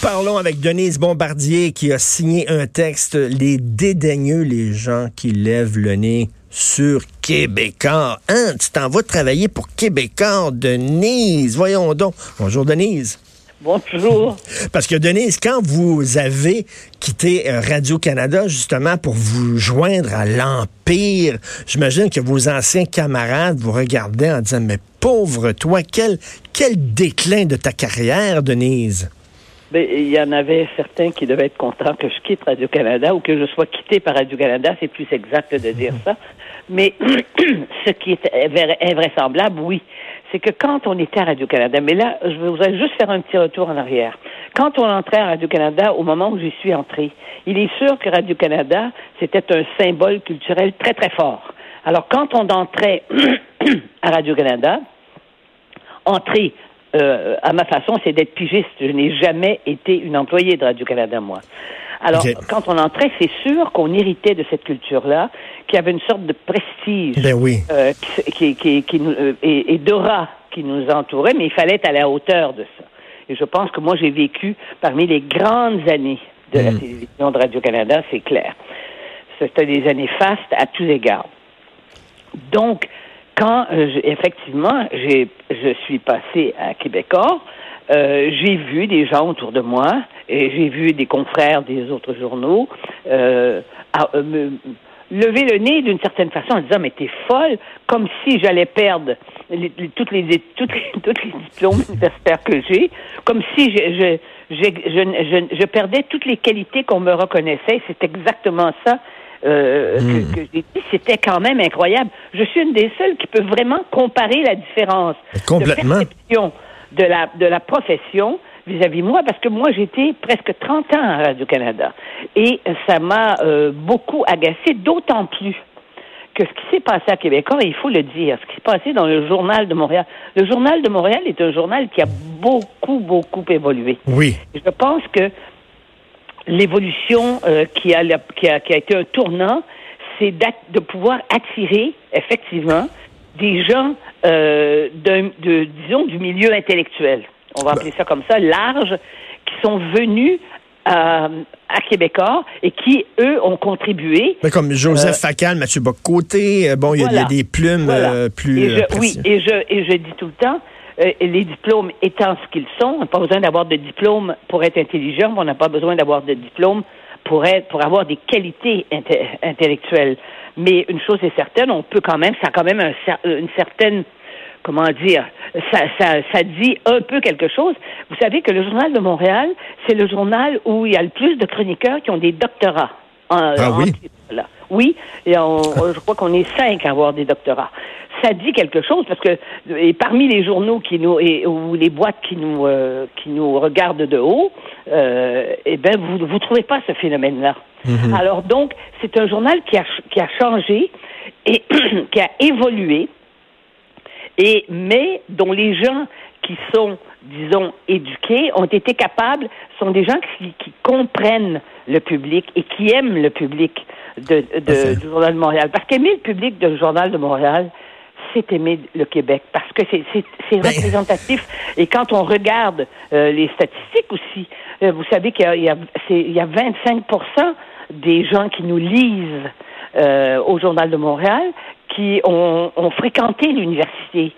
Parlons avec Denise Bombardier qui a signé un texte, Les dédaigneux, les gens qui lèvent le nez sur Québécois. Hein, tu t'en vas travailler pour Québécois, Denise. Voyons donc. Bonjour, Denise. Bonjour. Parce que Denise, quand vous avez quitté euh, Radio-Canada justement pour vous joindre à l'Empire, j'imagine que vos anciens camarades vous regardaient en disant, mais pauvre toi, quel, quel déclin de ta carrière, Denise. Ben, il y en avait certains qui devaient être contents que je quitte Radio-Canada ou que je sois quitté par Radio-Canada, c'est plus exact de dire ça. Mais ce qui est invraisemblable, oui, c'est que quand on était à Radio-Canada, mais là, je voudrais juste faire un petit retour en arrière. Quand on entrait à Radio-Canada, au moment où j'y suis entré, il est sûr que Radio-Canada, c'était un symbole culturel très, très fort. Alors, quand on entrait à Radio-Canada, entrer euh, à ma façon, c'est d'être pigiste. Je n'ai jamais été une employée de Radio-Canada, moi. Alors, quand on entrait, c'est sûr qu'on héritait de cette culture-là, qui avait une sorte de prestige Ben oui. euh, qui, qui, qui, nous, euh, et, et d'aura qui nous entourait, mais il fallait être à la hauteur de ça. Et je pense que moi, j'ai vécu parmi les grandes années de la Mm. télévision de Radio-Canada, c'est clair. C'était des années fastes à tous égards. Donc, quand euh, effectivement j'ai je suis passé à Québécois, euh, j'ai vu des gens autour de moi et j'ai vu des confrères des autres journaux euh, euh, me lever le nez d'une certaine façon en disant mais t'es folle comme si j'allais perdre les, les- toutes les toutes les, toutes les diplômes universitaires que j'ai comme si je, je, je, je- je perdais toutes les qualités qu'on me reconnaissait. C'est exactement ça euh, que, que j'ai dit, c'était quand même incroyable. Je suis une des seules qui peut vraiment comparer la différence Complètement. de perception de la, de la profession vis-à-vis moi, parce que moi, j'étais presque 30 ans à Radio-Canada. Et ça m'a euh, beaucoup agacé, d'autant plus que ce qui s'est passé à Québécois, il faut le dire, ce qui s'est passé dans le Journal de Montréal. Le Journal de Montréal est un journal qui a beaucoup, beaucoup évolué. Oui. Je pense que l'évolution euh, qui, a, qui, a, qui a été un tournant, c'est de pouvoir attirer, effectivement, des gens, euh, de, disons, du milieu intellectuel. On va appeler ça comme ça, large, qui sont venus à, à Québécois et qui, eux, ont contribué. Mais comme Joseph Euh, Facal, Mathieu Bocoté, euh, bon, il y, a- y des plumes Voilà. euh, plus. Et je, euh, oui, précises. et je, et je dis tout le temps, euh, les diplômes étant ce qu'ils sont, on n'a pas besoin d'avoir de diplôme pour être intelligent, mais on n'a pas besoin d'avoir de diplôme pour être, pour avoir des qualités inte- intellectuelles. Mais une chose est certaine, on peut quand même, ça a quand même un cer- une certaine, comment dire, ça, ça, ça dit un peu quelque chose. Vous savez que le Journal de Montréal, c'est le journal où il y a le plus de chroniqueurs qui ont des doctorats. En, Ah oui? là. Oui, et on- je crois qu'on est cinq à avoir des doctorats. Ça dit quelque chose parce que et parmi les journaux qui nous et, ou les boîtes qui nous euh, qui nous regardent de haut, euh, eh ben vous vous trouvez pas ce phénomène-là. Alors donc c'est un journal qui a qui a changé et qui a évolué et mais dont les gens qui sont, disons, éduqués ont été capables, sont des gens qui, qui comprennent le public et qui aiment le public de, de- Parfait. du Journal de Montréal. Parce qu'aimer le public du Journal de Montréal, c'est aimer le Québec, parce que c'est c'est- c'est Ben- représentatif. Et quand on regarde euh, les statistiques aussi, euh, vous savez qu'il y a, il y, a, c'est- il y a 25% des gens qui nous lisent euh, au Journal de Montréal qui ont, ont fréquenté l'université.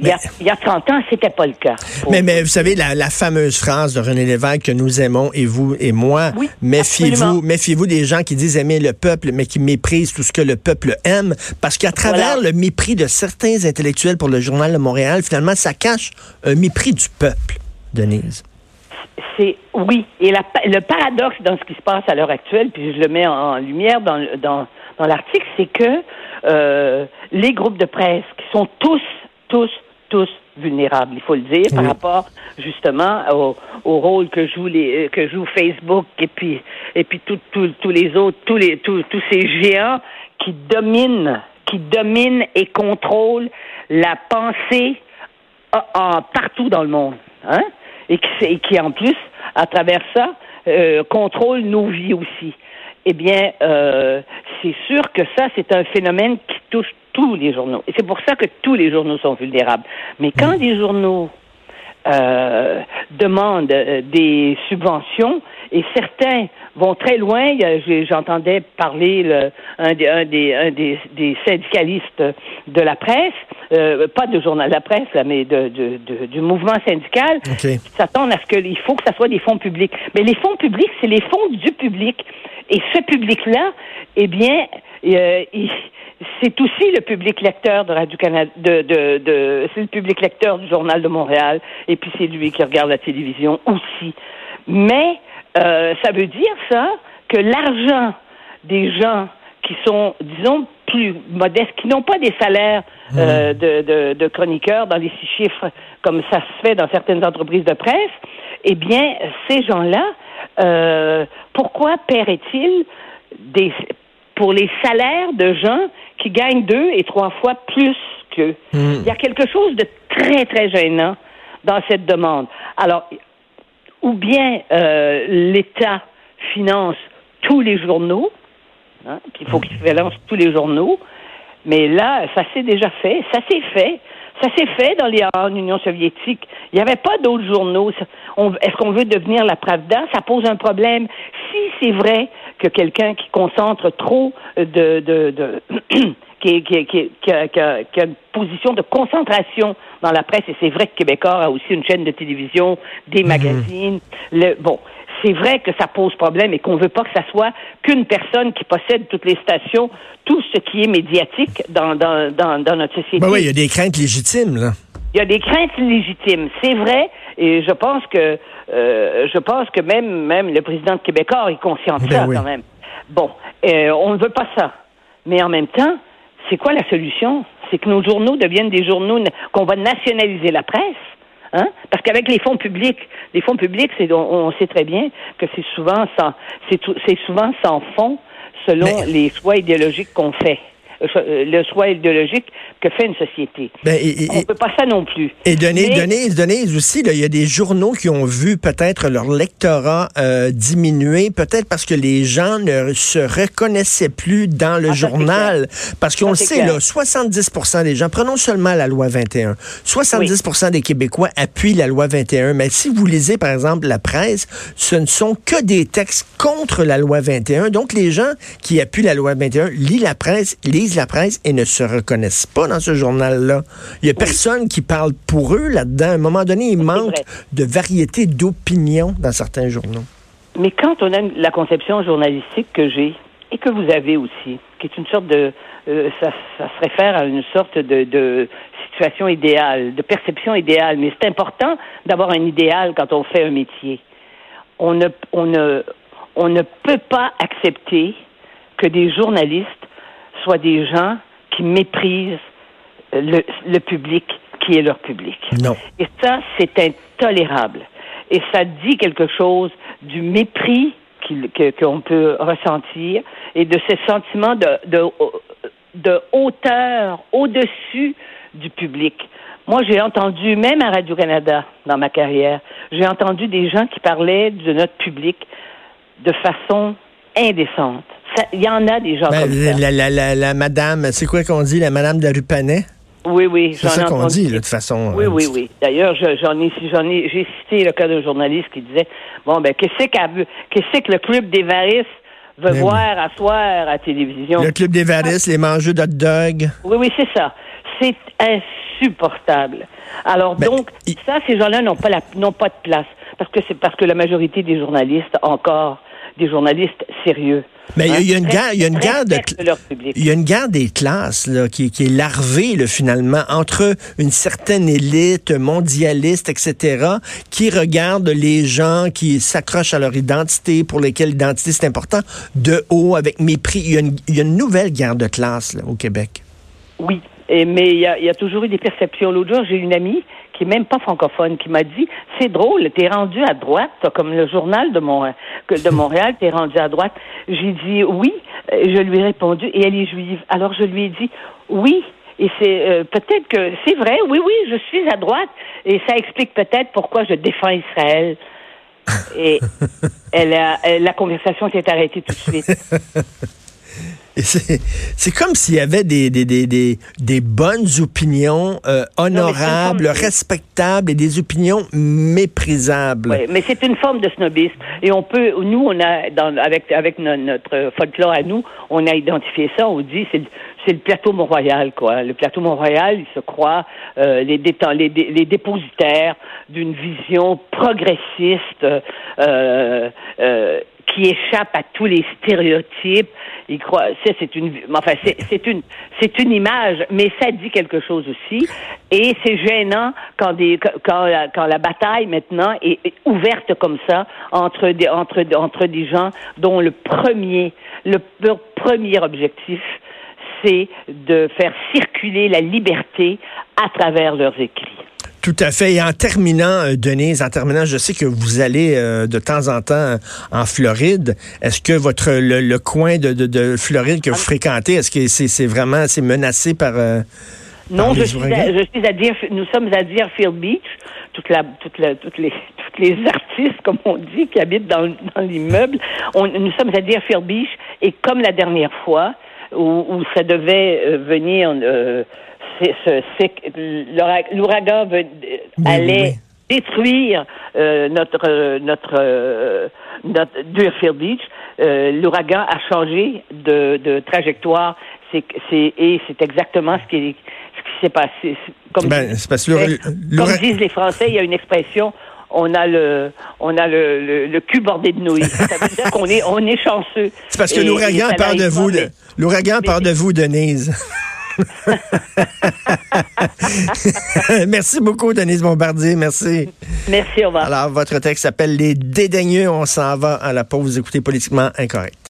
Il y, a, Mais- il y a 30 ans, c'était pas le cas. Mais, mais vous savez, la, la fameuse phrase de René Lévesque que nous aimons, et vous et moi, Oui, méfiez-vous méfiez-vous des gens qui disent aimer le peuple, mais qui méprisent tout ce que le peuple aime, parce qu'à travers Voilà. le mépris de certains intellectuels pour le Journal de Montréal, finalement, ça cache un mépris du peuple, Denise. c'est oui. Et la- le paradoxe dans ce qui se passe à l'heure actuelle, puis je le mets en, en lumière dans, dans, dans l'article, c'est que euh, les groupes de presse qui sont tous, tous, tous, vulnérables, il faut le dire, par rapport justement au, au rôle que joue les que joue Facebook et puis et puis tous les autres, tous les tous, tous ces géants qui dominent, qui dominent et contrôlent la pensée en- en- partout dans le monde, hein, et qui, et qui en plus, à travers ça, euh, contrôle nos vies aussi. Eh bien, euh, c'est sûr que ça, c'est un phénomène qui touche tous les journaux. Et c'est pour ça que tous les journaux sont vulnérables. Mais quand des journaux euh, demandent euh, des subventions et certains vont très loin. J'entendais parler le- un, des, un, des, un des, des syndicalistes de la presse, euh, pas de journal de la presse, là, mais de, de- de- du mouvement syndical, OK. qui s'attendent à ce qu'il faut que ça soit des fonds publics. Mais les fonds publics, c'est les fonds du public. Et ce public-là, eh bien, euh, il- c'est aussi le public lecteur de Radio-Canada, de, de, de- c'est le public lecteur du Journal de Montréal, et puis c'est lui qui regarde la télévision aussi. Mais euh, ça veut dire ça que l'argent des gens qui sont, disons, plus modestes, qui n'ont pas des salaires euh, de, de, de chroniqueurs dans les six chiffres comme ça se fait dans certaines entreprises de presse, eh bien, ces gens-là, euh, pourquoi paieraient-ils des, pour les salaires de gens qui gagnent deux et trois fois plus qu'eux? Il y a quelque chose de très, très gênant dans cette demande. Alors, ou bien euh, l'État finance tous les journaux, hein, puis il faut qu'il finance tous les journaux, mais là, ça s'est déjà fait, ça s'est fait. Ça s'est fait dans les, en Union soviétique. Il n'y avait pas d'autres journaux. Est-ce qu'on veut devenir la Pravda? Ça pose un problème. Si c'est vrai que quelqu'un qui concentre trop de... de, de qui, qui, qui, qui, a, qui une position de concentration dans la presse, et c'est vrai que Québécois a aussi une chaîne de télévision, des magazines. Le, bon, c'est vrai que ça pose problème et qu'on veut pas que ça soit qu'une personne qui possède toutes les stations, tout ce qui est médiatique dans, dans, dans, dans notre société. Ben oui, il y a des craintes légitimes, là. Il y a des craintes légitimes, c'est vrai, et je pense que euh, je pense que même même le président de Québécois est conscient de Ben ça oui. quand même. Bon, euh, on ne veut pas ça, mais en même temps, c'est quoi la solution? C'est que nos journaux deviennent des journaux na- qu'on va nationaliser la presse. Hein? Parce qu'avec les fonds publics, les fonds publics, c'est, on, on sait très bien que c'est souvent sans, c'est, souvent sans fond selon Mais- les choix idéologiques qu'on fait, le choix idéologique que fait une société. Ben, et, et- On peut pas ça non plus. Et Denise, Mais- Denise, Denise aussi, il y a des journaux qui ont vu peut-être leur lectorat euh, diminuer, peut-être parce que les gens ne se reconnaissaient plus dans le Ah, journal. Parce qu'on le sait, clair. là, 70 des gens, prenons seulement la loi 21, 70% des Québécois appuient la loi 21. Mais si vous lisez, par exemple, la presse, ce ne sont que des textes contre la loi 21. Donc, les gens qui appuient la loi 21 lisent la presse, lisent la presse et ne se reconnaissent pas dans ce journal-là. Il y a personne qui parle pour eux là-dedans. À un moment donné, il manque vrai. de variété d'opinion dans certains journaux. Mais quand on a la conception journalistique que j'ai et que vous avez aussi, qui est une sorte de, euh, ça, ça se réfère à une sorte de, de situation idéale, de perception idéale. Mais c'est important d'avoir un idéal quand on fait un métier. On ne, on ne, on ne peut pas accepter que des journalistes soient des gens qui méprisent le, le public qui est leur public. Non. Et ça, c'est intolérable. Et ça dit quelque chose du mépris qu'on peut ressentir et de ce sentiment de, de, de hauteur au-dessus du public. Moi, j'ai entendu, même à Radio-Canada, dans ma carrière, j'ai entendu des gens qui parlaient de notre public de façon indécente. Il y en a des gens Ben, comme ça. la, la, la, la madame, c'est quoi qu'on dit, la madame de la rue Panet? Oui, oui. C'est ça qu'on dit, de toute façon. Oui, euh, oui, oui. D'ailleurs, je- j'en ai, j'en ai, j'ai cité le cas d'un journaliste qui disait, bon, ben, qu'est-ce que le club des Varis veut Ben voir à soir à la télévision? Le Club des Varis, les mangeux d'hot dog. Oui, oui, c'est ça. C'est insupportable. Alors, Ben, donc, il- ça, ces gens-là n'ont pas la, n'ont pas de place. Parce que c'est parce que la majorité des journalistes, encore, des journalistes sérieux. Mais il y a- il y a une hein, guerre, il y a une guerre de, il y a une guerre des classes là, qui, qui est larvée là, finalement entre une certaine élite mondialiste, etc., qui regarde les gens qui s'accrochent à leur identité, pour lesquels l'identité c'est important, de haut, avec mépris. Il y a une, il y a une nouvelle guerre de classe là, au Québec. Oui, et, mais il y, a, il y a toujours eu des perceptions. L'autre jour, j'ai une amie qui est même pas francophone, qui m'a dit c'est drôle, t'es rendu à droite, comme le journal de De Montréal, t'es rendu à droite. J'ai dit oui, je lui ai répondu et elle est juive. Alors je lui ai dit oui. Et c'est euh, peut-être que c'est vrai, oui, oui, je suis à droite, et ça explique peut-être pourquoi je défends Israël. Et elle a, la conversation s'est arrêtée tout de suite. C'est comme s'il y avait des, des, des, des, des bonnes opinions euh, honorables, respectables et des opinions méprisables. Oui, mais c'est une forme de snobisme. Et on peut, nous, on a, dans, avec, avec notre folklore à nous, on a identifié ça, on dit c'est c'est le plateau Mont-Royal, quoi. Le plateau Mont-Royal, il se croit euh, les, les, les, dépositaires d'une vision progressiste euh, euh, qui échappe à tous les stéréotypes. Il croit, c'est une, enfin, c'est une, c'est une image, mais ça dit quelque chose aussi. Et c'est gênant quand des, quand la, quand la bataille maintenant est, ouverte comme ça entre des, entre, entre des gens dont le premier, le premier objectif, c'est de faire circuler la liberté à travers leurs écrits. Tout à fait. Et en terminant, euh, Denise, en terminant, je sais que vous allez euh, de temps en temps en Floride. Est-ce que votre le, coin de, de, Floride que vous fréquentez, est-ce que c'est vraiment c'est menacé par euh, non, je suis, à, je suis à dire, nous sommes à Deerfield Beach, toute la, toute la, toutes les, toutes les artistes, comme on dit, qui habitent dans, dans l'immeuble. Nous sommes à Deerfield Beach et comme la dernière fois, où, ça devait euh, venir, euh, l'ouragan allait détruire euh, notre notre notre Deerfield Beach. l'ouragan a changé de, de trajectoire. C'est et c'est exactement ce qui ce qui s'est passé. Comme, ben, comme disent les Français, il y a une expression on a le on a le, le, cul bordé de nouilles. Ça veut dire qu'on est on est chanceux. C'est parce que l'ouragan parle de vous. L'ouragan parle de vous, Denise. Merci beaucoup, Denise Bombardier. Merci. Merci, au revoir. Alors, votre texte s'appelle Les dédaigneux. On s'en va à la pause. Vous écoutez Politiquement Incorrect.